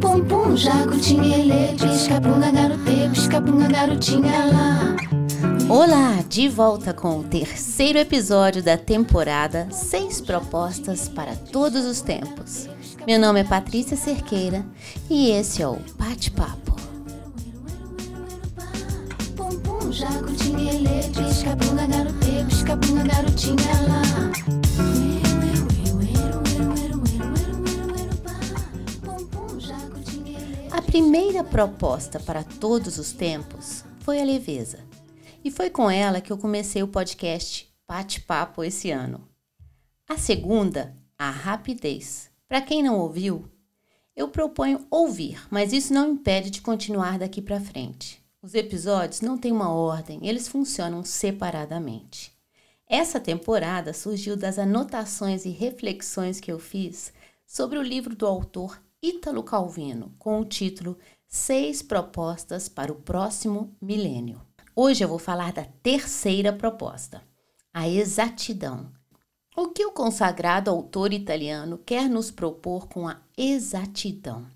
Pum pum, jacutinha, ele, garotinha lá. Olá, de volta com o terceiro episódio da temporada Seis Propostas para Todos os Tempos. Meu nome é Patrícia Cerqueira e esse é o Bate-Papo. Pum pum, jacutinha, ele, pisca-bunga, garote, pisca-bunga, garotinha lá. Primeira proposta para todos os tempos foi a leveza. E foi com ela que eu comecei o podcast Bate-Papo esse ano. A segunda, a rapidez. Para quem não ouviu, eu proponho ouvir, mas isso não impede de continuar daqui para frente. Os episódios não têm uma ordem, eles funcionam separadamente. Essa temporada surgiu das anotações e reflexões que eu fiz sobre o livro do autor Ítalo Calvino, com o título Seis Propostas para o Próximo Milênio. Hoje eu vou falar da terceira proposta, a exatidão. O que o consagrado autor italiano quer nos propor com a exatidão?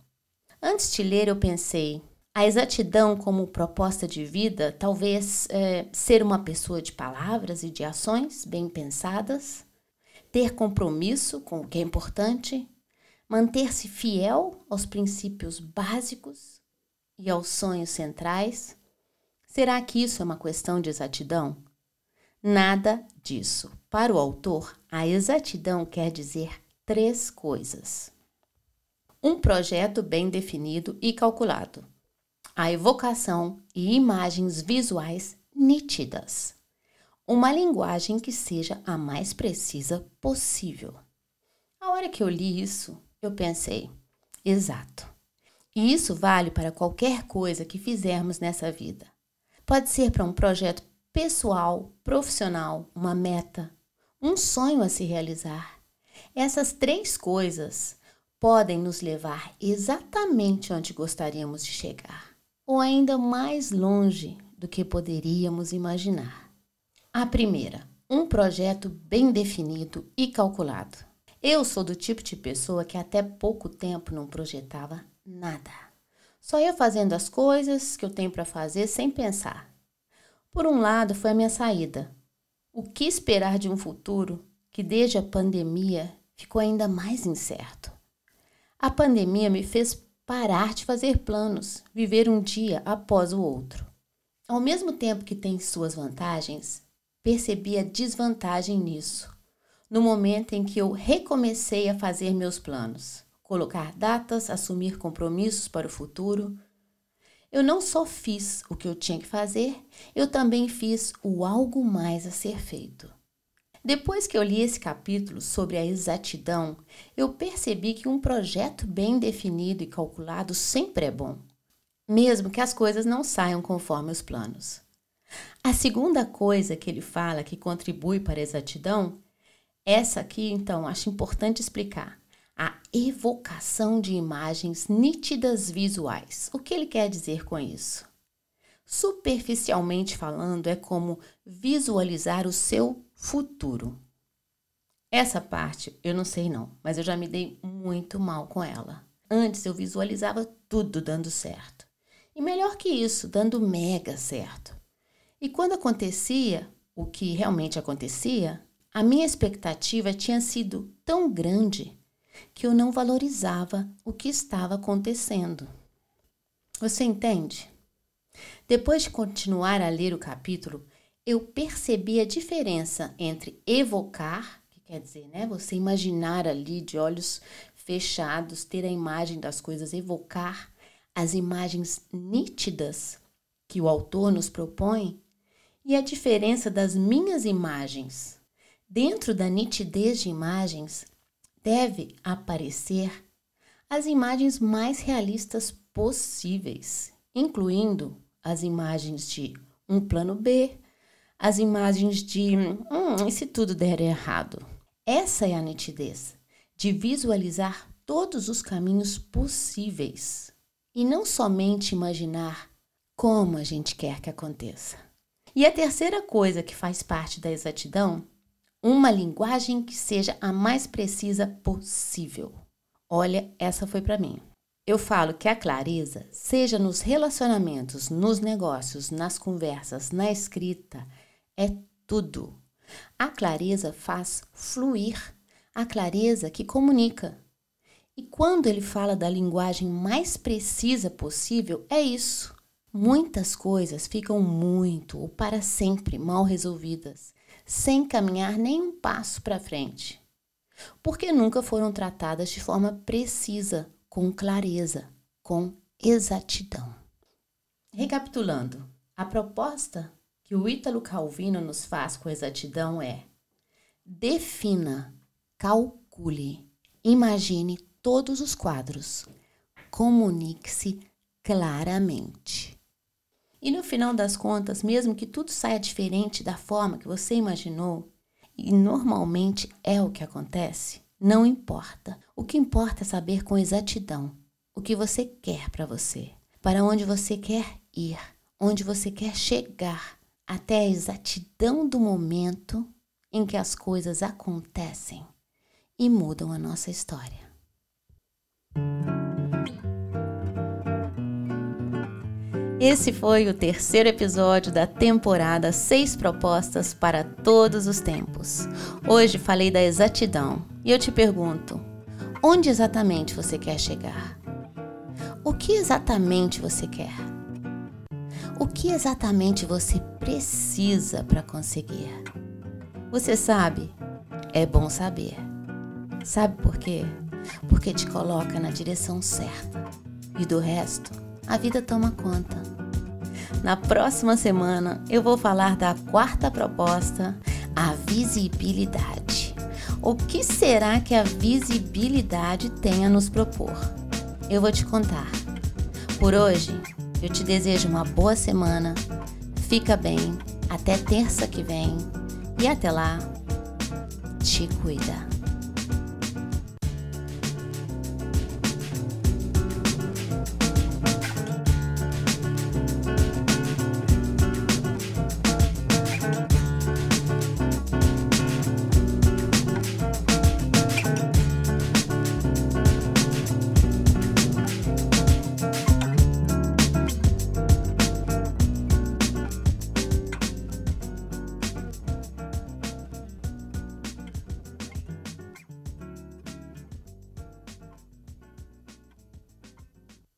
Antes de ler, eu pensei, a exatidão como proposta de vida, talvez é, ser uma pessoa de palavras e de ações bem pensadas, ter compromisso com o que é importante, manter-se fiel aos princípios básicos e aos sonhos centrais. Será que isso é uma questão de exatidão? Nada disso. Para o autor, a exatidão quer dizer três coisas: um projeto bem definido e calculado, a evocação e imagens visuais nítidas, uma linguagem que seja a mais precisa possível. A hora que eu li isso, eu pensei, exato. E isso vale para qualquer coisa que fizermos nessa vida. Pode ser para um projeto pessoal, profissional, uma meta, um sonho a se realizar. Essas três coisas podem nos levar exatamente onde gostaríamos de chegar, ou ainda mais longe do que poderíamos imaginar. A primeira, um projeto bem definido e calculado. Eu sou do tipo de pessoa que até pouco tempo não projetava nada. Só ia fazendo as coisas que eu tenho para fazer sem pensar. Por um lado, foi a minha saída. O que esperar de um futuro que, desde a pandemia, ficou ainda mais incerto? A pandemia me fez parar de fazer planos, viver um dia após o outro. Ao mesmo tempo que tem suas vantagens, percebi a desvantagem nisso, no momento em que eu recomecei a fazer meus planos, colocar datas, assumir compromissos para o futuro. Eu não só fiz o que eu tinha que fazer, eu também fiz o algo mais a ser feito. Depois que eu li esse capítulo sobre a exatidão, eu percebi que um projeto bem definido e calculado sempre é bom, mesmo que as coisas não saiam conforme os planos. A segunda coisa que ele fala que contribui para a exatidão, essa aqui então acho importante explicar. A evocação de imagens nítidas visuais. O que ele quer dizer com isso? Superficialmente falando, é como visualizar o seu futuro. Essa parte eu não sei não, mas eu já me dei muito mal com ela. Antes eu visualizava tudo dando certo. E melhor que isso, dando mega certo. E quando acontecia o que realmente acontecia, a minha expectativa tinha sido tão grande que eu não valorizava o que estava acontecendo. Você entende? Depois de continuar a ler o capítulo, eu percebi a diferença entre evocar, que quer dizer, né, você imaginar ali de olhos fechados, ter a imagem das coisas, evocar as imagens nítidas que o autor nos propõe, e a diferença das minhas imagens. Dentro da nitidez de imagens, deve aparecer as imagens mais realistas possíveis, incluindo as imagens de um plano B, as imagens de hum, e se tudo der errado. Essa é a nitidez de visualizar todos os caminhos possíveis e não somente imaginar como a gente quer que aconteça. E a terceira coisa que faz parte da exatidão, Uma linguagem que seja a mais precisa possível. Olha, essa foi para mim. Eu falo que a clareza, seja nos relacionamentos, nos negócios, nas conversas, na escrita, é tudo. A clareza faz fluir, a clareza que comunica. E quando ele fala da linguagem mais precisa possível, é isso. Muitas coisas ficam muito ou para sempre mal resolvidas, sem caminhar nem um passo para frente, porque nunca foram tratadas de forma precisa com clareza, com exatidão. Recapitulando, a proposta que o Ítalo Calvino nos faz com exatidão é: defina, calcule, imagine todos os quadros, comunique-se claramente. E no final das contas, mesmo que tudo saia diferente da forma que você imaginou, e normalmente é o que acontece, não importa. O que importa é saber com exatidão o que você quer para você, para onde você quer ir, onde você quer chegar, até a exatidão do momento em que as coisas acontecem e mudam a nossa história. Esse foi o terceiro episódio da temporada Seis Propostas para Todos os Tempos. Hoje falei da exatidão e eu te pergunto: onde exatamente você quer chegar? O que exatamente você quer? O que exatamente você precisa para conseguir? Você sabe? É bom saber. Sabe por quê? Porque te coloca na direção certa. E do resto, a vida toma conta. Na próxima semana eu vou falar da quarta proposta, a visibilidade. O que será que a visibilidade tem a nos propor? Eu vou te contar. Por hoje, eu te desejo uma boa semana. Fica bem. Até terça que vem. E até lá, te cuida.